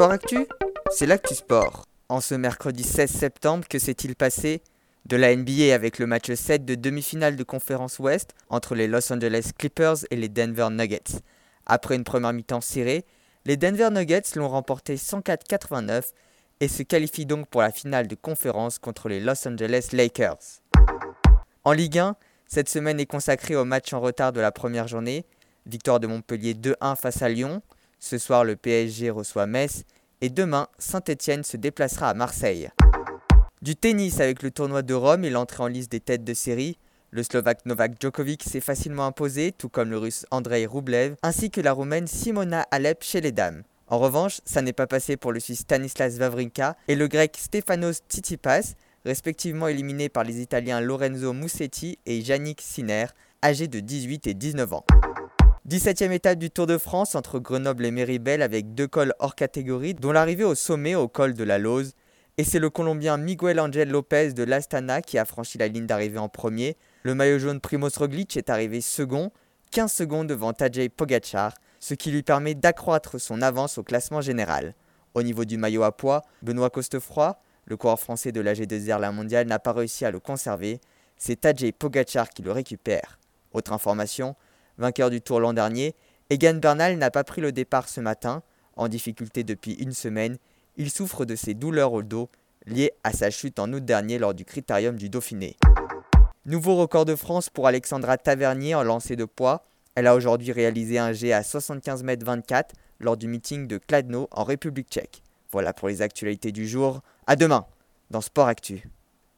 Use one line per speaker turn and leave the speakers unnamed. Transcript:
Sport Actu, c'est l'actu sport. En ce mercredi 16 septembre, que s'est-il passé? De la NBA avec le match 7 de demi-finale de conférence Ouest entre les Los Angeles Clippers et les Denver Nuggets. Après une première mi-temps serrée, les Denver Nuggets l'ont remporté 104-89 et se qualifient donc pour la finale de conférence contre les Los Angeles Lakers. En Ligue 1, cette semaine est consacrée au match en retard de la première journée. Victoire de Montpellier 2-1 face à Lyon. Ce soir, le PSG reçoit Metz. Et demain, Saint-Etienne se déplacera à Marseille. Du tennis avec le tournoi de Rome et l'entrée en liste des têtes de série. Le Slovaque Novak Djokovic s'est facilement imposé, tout comme le Russe Andrei Rublev, ainsi que la Roumaine Simona Alep chez les dames. En revanche, ça n'est pas passé pour le Suisse Stanislas Wawrinka et le Grec Stefanos Tsitsipas, respectivement éliminés par les Italiens Lorenzo Musetti et Yannick Sinner, âgés de 18 et 19 ans. 17e étape du Tour de France entre Grenoble et Méribel avec deux cols hors catégorie, dont l'arrivée au sommet au col de la Lose. Et c'est le Colombien Miguel Angel Lopez de l'Astana qui a franchi la ligne d'arrivée en premier. Le maillot jaune Primoz Roglic est arrivé second, 15 secondes devant Tadej Pogacar, ce qui lui permet d'accroître son avance au classement général. Au niveau du maillot à poids, Benoît Costefroy, le coureur français de la G2R La Mondiale, n'a pas réussi à le conserver. C'est Tadej Pogacar qui le récupère. Autre information, vainqueur du Tour l'an dernier, Egan Bernal n'a pas pris le départ ce matin. En difficulté depuis une semaine, il souffre de ses douleurs au dos liées à sa chute en août dernier lors du critérium du Dauphiné. Nouveau record de France pour Alexandra Tavernier en lancer de poids. Elle a aujourd'hui réalisé un G à 75 m 24 lors du meeting de Kladno en République tchèque. Voilà pour les actualités du jour. À demain dans Sport Actu.